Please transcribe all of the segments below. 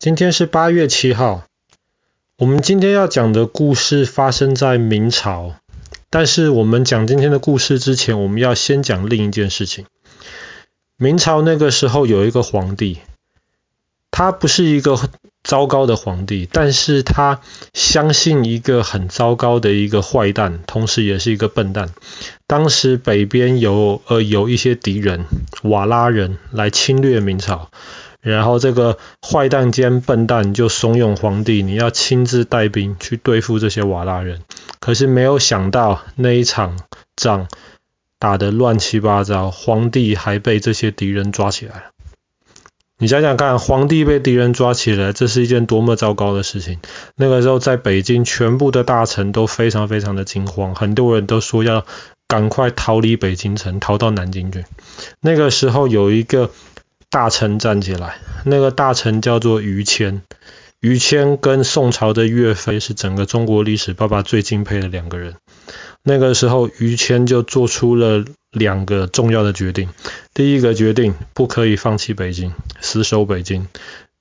今天是八月七号。我们今天要讲的故事发生在明朝，但是我们讲今天的故事之前，我们要先讲另一件事情。明朝那个时候有一个皇帝，他不是一个糟糕的皇帝，但是他相信一个很糟糕的一个坏蛋，同时也是一个笨蛋。当时北边有呃有一些敌人，瓦剌人来侵略明朝。然后这个坏蛋兼笨蛋就怂恿皇帝，你要亲自带兵去对付这些瓦剌人。可是没有想到那一场仗打得乱七八糟，皇帝还被这些敌人抓起来了。你想想看，皇帝被敌人抓起来，这是一件多么糟糕的事情。那个时候在北京，全部的大臣都非常非常的惊慌，很多人都说要赶快逃离北京城，逃到南京去。那个时候有一个。大臣站起来，那个大臣叫做于谦。于谦跟宋朝的岳飞是整个中国历史爸爸最敬佩的两个人。那个时候，于谦就做出了两个重要的决定。第一个决定，不可以放弃北京，死守北京。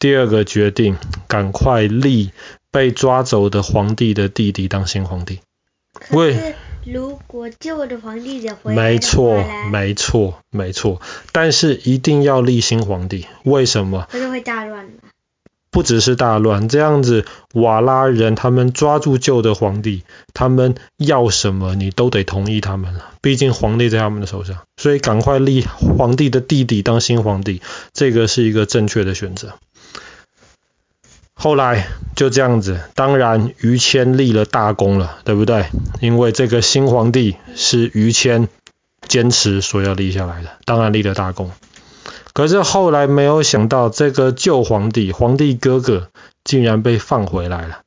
第二个决定，赶快立被抓走的皇帝的弟弟当新皇帝。为如果旧的皇帝也回来，没错，没错，没错。但是一定要立新皇帝，为什么？他就会大乱？不只是大乱，这样子瓦拉人他们抓住旧的皇帝，他们要什么你都得同意他们了。毕竟皇帝在他们的手上，所以赶快立皇帝的弟弟当新皇帝，这个是一个正确的选择。后来就这样子，当然于谦立了大功了，对不对？因为这个新皇帝是于谦坚持所要立下来的，当然立了大功。可是后来没有想到，这个旧皇帝，皇帝哥哥竟然被放回来了。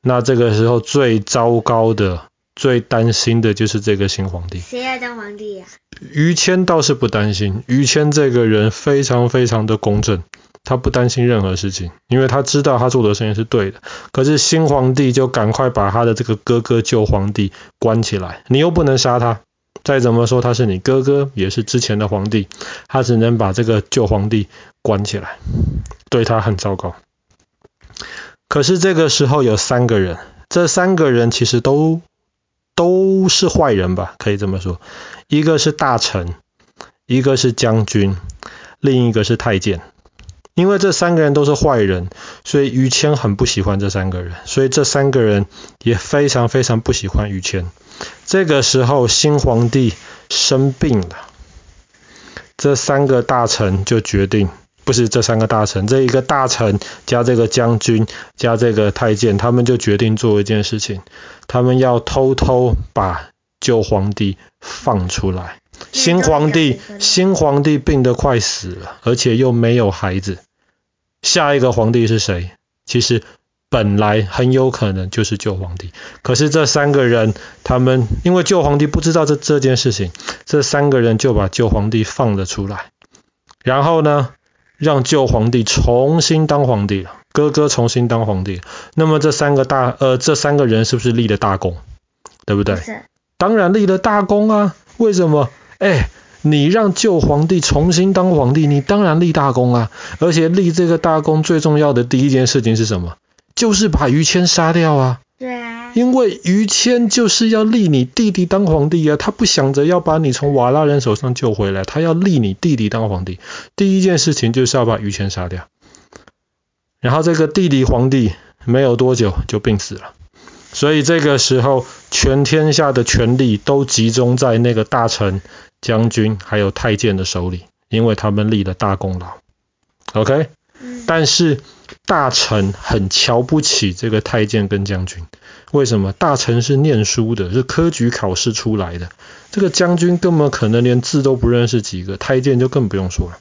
那这个时候最糟糕的、最担心的就是这个新皇帝。谁要当皇帝呀？于谦倒是不担心，于谦这个人非常非常的公正。他不担心任何事情，因为他知道他做的事情是对的。可是新皇帝就赶快把他的这个哥哥旧皇帝关起来，你又不能杀他，再怎么说他是你哥哥，也是之前的皇帝，他只能把这个旧皇帝关起来，对他很糟糕。可是这个时候有三个人，这三个人其实都都是坏人吧，可以这么说，一个是大臣，一个是将军，另一个是太监。因为这三个人都是坏人，所以于谦很不喜欢这三个人，所以这三个人也非常非常不喜欢于谦。这个时候，新皇帝生病了，这三个大臣就决定，不是这三个大臣，这一个大臣加这个将军加这个太监，他们就决定做一件事情，他们要偷偷把旧皇帝放出来。新皇帝，新皇帝病得快死了，而且又没有孩子。下一个皇帝是谁？其实本来很有可能就是旧皇帝。可是这三个人，他们因为旧皇帝不知道这这件事情，这三个人就把旧皇帝放了出来。然后呢，让旧皇帝重新当皇帝了，哥哥重新当皇帝。那么这三个大呃，这三个人是不是立了大功？对不对？是。当然立了大功啊！为什么？哎，你让旧皇帝重新当皇帝，你当然立大功啊！而且立这个大功最重要的第一件事情是什么？就是把于谦杀掉啊！对啊，因为于谦就是要立你弟弟当皇帝啊，他不想着要把你从瓦剌人手上救回来，他要立你弟弟当皇帝。第一件事情就是要把于谦杀掉。然后这个弟弟皇帝没有多久就病死了。所以这个时候，全天下的权力都集中在那个大臣、将军还有太监的手里，因为他们立了大功劳。OK？但是大臣很瞧不起这个太监跟将军，为什么？大臣是念书的，是科举考试出来的，这个将军根本可能连字都不认识几个，太监就更不用说了。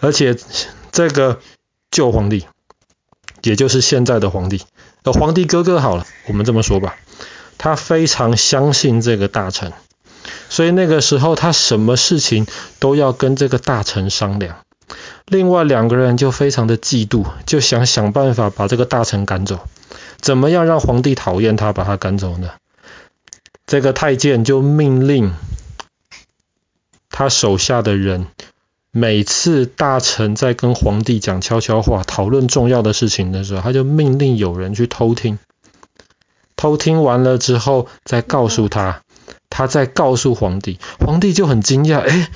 而且这个旧皇帝，也就是现在的皇帝。呃皇帝哥哥好了，我们这么说吧，他非常相信这个大臣，所以那个时候他什么事情都要跟这个大臣商量。另外两个人就非常的嫉妒，就想想办法把这个大臣赶走。怎么样让皇帝讨厌他，把他赶走呢？这个太监就命令他手下的人每次大臣在跟皇帝讲悄悄话、讨论重要的事情的时候，他就命令有人去偷听。偷听完了之后，再告诉他，他在告诉皇帝，皇帝就很惊讶，哎，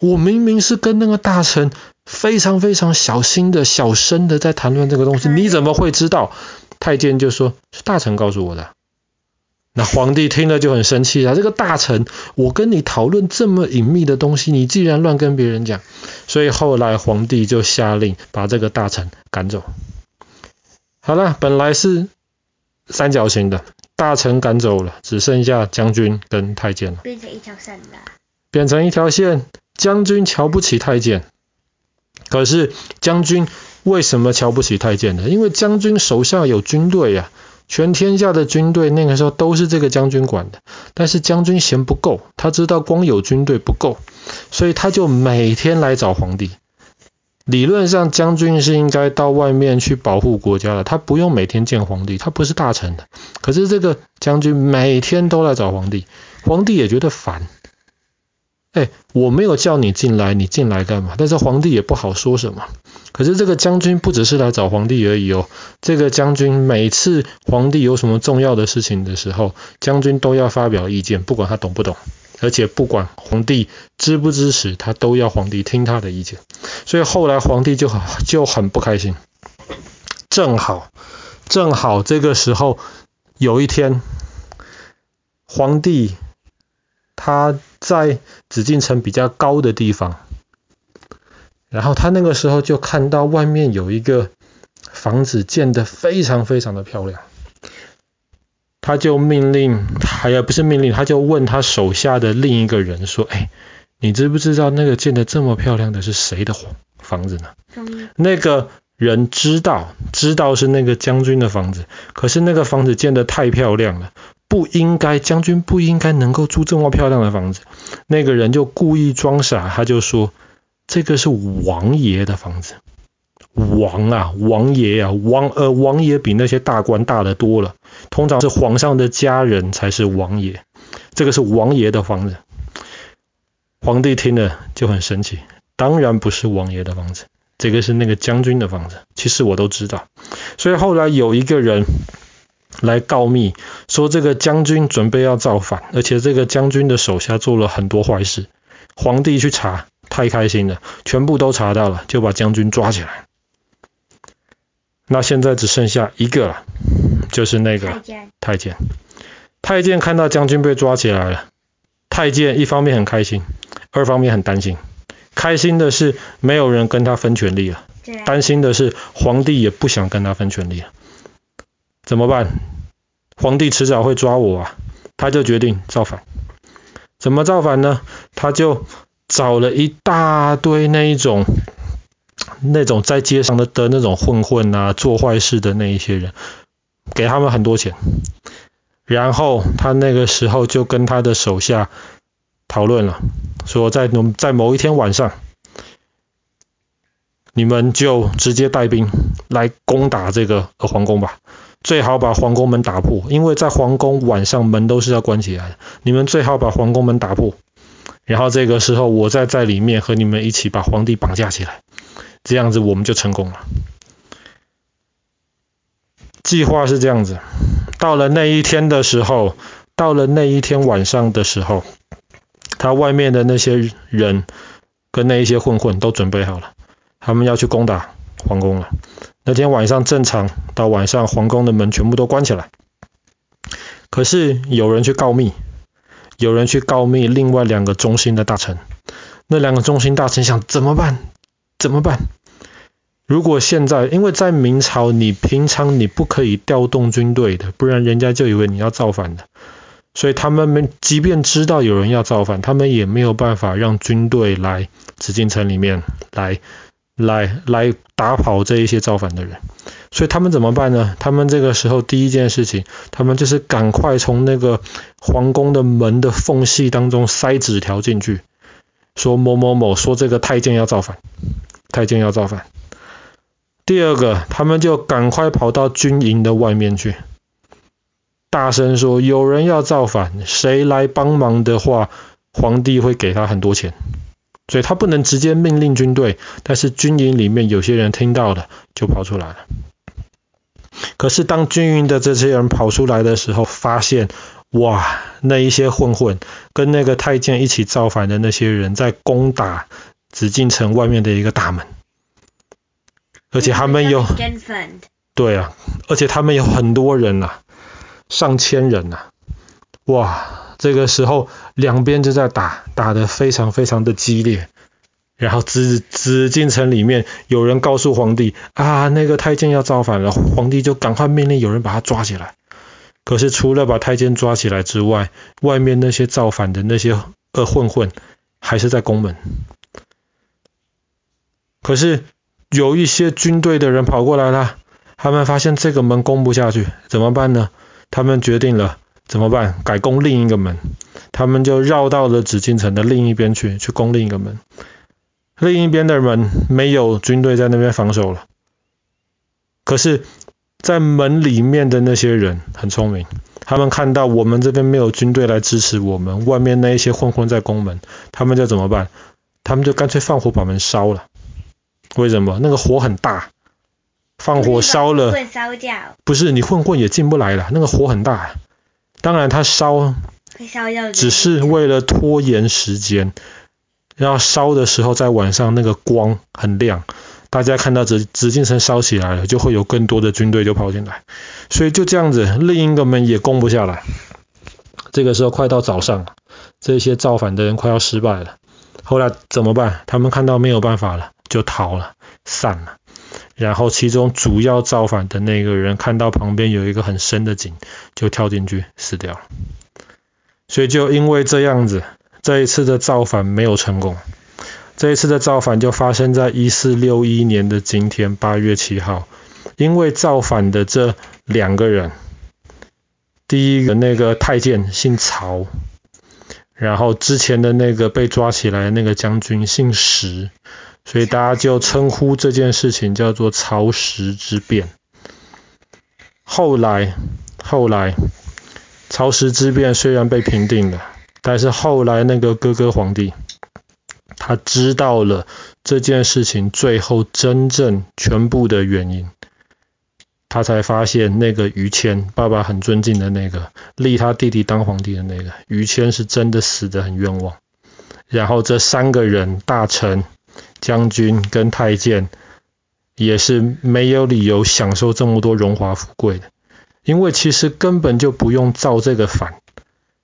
我明明是跟那个大臣非常非常小心的、小声的在谈论这个东西，你怎么会知道？太监就说，是大臣告诉我的。那皇帝听了就很生气啊，这个大臣，我跟你讨论这么隐秘的东西，你竟然乱跟别人讲，所以后来皇帝就下令把这个大臣赶走。好了，本来是。三角形的大臣赶走了，只剩下将军跟太监了。变成一条线了。变成一条线，将军瞧不起太监。可是将军为什么瞧不起太监呢？因为将军手下有军队呀，全天下的军队那个时候都是这个将军管的。但是将军嫌不够，他知道光有军队不够，所以他就每天来找皇帝。理论上，将军是应该到外面去保护国家的，他不用每天见皇帝，他不是大臣的。可是这个将军每天都来找皇帝，皇帝也觉得烦。哎，我没有叫你进来，你进来干嘛？但是皇帝也不好说什么。可是这个将军不只是来找皇帝而已哦，这个将军每次皇帝有什么重要的事情的时候，将军都要发表意见，不管他懂不懂。而且不管皇帝支不支持，他都要皇帝听他的意见。所以后来皇帝就很就很不开心。正好正好这个时候有一天，皇帝他在紫禁城比较高的地方，然后他那个时候就看到外面有一个房子建得非常非常的漂亮。他就命令，还也不是命令，他就问他手下的另一个人说：“哎，你知不知道那个建得这么漂亮的是谁的房子呢？”那个人知道，知道是那个将军的房子，可是那个房子建得太漂亮了，不应该，将军不应该能够住这么漂亮的房子。那个人就故意装傻，他就说：“这个是王爷的房子。”王啊，王爷啊，王呃，王爷比那些大官大得多了。通常是皇上的家人才是王爷，这个是王爷的房子。皇帝听了就很生气，当然不是王爷的房子，这个是那个将军的房子。其实我都知道，所以后来有一个人来告密，说这个将军准备要造反，而且这个将军的手下做了很多坏事。皇帝去查，太开心了，全部都查到了，就把将军抓起来。那现在只剩下一个了，就是那个太监。太监看到将军被抓起来了，太监一方面很开心，二方面很担心。开心的是没有人跟他分权力了，担心的是皇帝也不想跟他分权力了。怎么办？皇帝迟早会抓我啊！他就决定造反。怎么造反呢？他就找了一大堆那一种。那种在街上的的那种混混啊，做坏事的那一些人，给他们很多钱，然后他那个时候就跟他的手下讨论了，说在在某一天晚上，你们就直接带兵来攻打这个皇宫吧，最好把皇宫门打破，因为在皇宫晚上门都是要关起来的，你们最好把皇宫门打破，然后这个时候我再在里面和你们一起把皇帝绑架起来。这样子我们就成功了。计划是这样子，到了那一天的时候，到了那一天晚上的时候，他外面的那些人跟那一些混混都准备好了，他们要去攻打皇宫了。那天晚上正常，到晚上皇宫的门全部都关起来。可是有人去告密，有人去告密另外两个忠心的大臣。那两个忠心大臣想怎么办？怎么办？如果现在，因为在明朝，你平常你不可以调动军队的，不然人家就以为你要造反的。所以他们没，即便知道有人要造反，他们也没有办法让军队来紫禁城里面来来来打跑这一些造反的人。所以他们怎么办呢？他们这个时候第一件事情，他们就是赶快从那个皇宫的门的缝隙当中塞纸条进去，说某某某说这个太监要造反。太监要造反。第二个，他们就赶快跑到军营的外面去，大声说：“有人要造反，谁来帮忙的话，皇帝会给他很多钱。”所以他不能直接命令军队，但是军营里面有些人听到了，就跑出来了。可是当军营的这些人跑出来的时候，发现哇，那一些混混跟那个太监一起造反的那些人在攻打紫禁城外面的一个大门，而且他们有，对啊，而且他们有很多人呐、啊，上千人呐、啊，哇。这个时候，两边就在打，打得非常非常的激烈。然后紫紫禁城里面有人告诉皇帝啊，那个太监要造反了，皇帝就赶快命令有人把他抓起来。可是除了把太监抓起来之外，外面那些造反的那些呃混混还是在宫门。可是有一些军队的人跑过来了，他们发现这个门攻不下去，怎么办呢？他们决定了。怎么办？改攻另一个门，他们就绕到了紫禁城的另一边去，去攻另一个门。另一边的门没有军队在那边防守了，可是，在门里面的那些人很聪明，他们看到我们这边没有军队来支持我们，外面那一些混混在攻门，他们就怎么办？他们就干脆放火把门烧了。为什么？那个火很大，放火烧了，不是你混混也进不来了，那个火很大。当然，它烧只是为了拖延时间。要烧的时候，在晚上那个光很亮，大家看到紫紫禁城烧起来了，就会有更多的军队就跑进来。所以就这样子，另一个门也攻不下来。这个时候快到早上了，这些造反的人快要失败了。后来怎么办？他们看到没有办法了，就逃了，散了。然后，其中主要造反的那个人看到旁边有一个很深的井，就跳进去死掉了。所以，就因为这样子，这一次的造反没有成功。这一次的造反就发生在一四六一年的今天，八月七号。因为造反的这两个人，第一个那个太监姓曹，然后之前的那个被抓起来的那个将军姓石。所以大家就称呼这件事情叫做曹石之变。后来，后来，曹石之变虽然被平定了，但是后来那个哥哥皇帝，他知道了这件事情最后真正全部的原因，他才发现那个于谦，爸爸很尊敬的那个，立他弟弟当皇帝的那个，于谦是真的死得很冤枉。然后这三个人大臣。将军跟太监也是没有理由享受这么多荣华富贵的，因为其实根本就不用造这个反，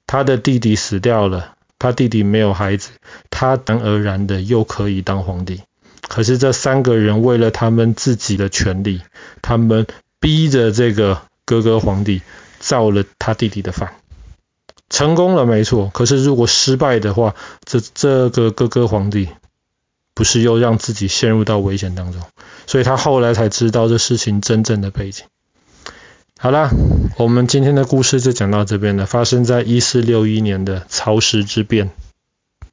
他的弟弟死掉了，他弟弟没有孩子，他自然而然的又可以当皇帝。可是这三个人为了他们自己的权利，他们逼着这个哥哥皇帝造了他弟弟的反，成功了没错，可是如果失败的话，这这个哥哥皇帝。不是又让自己陷入到危险当中，所以他后来才知道这事情真正的背景。好啦，我们今天的故事就讲到这边了，发生在一四六一年的曹石之变。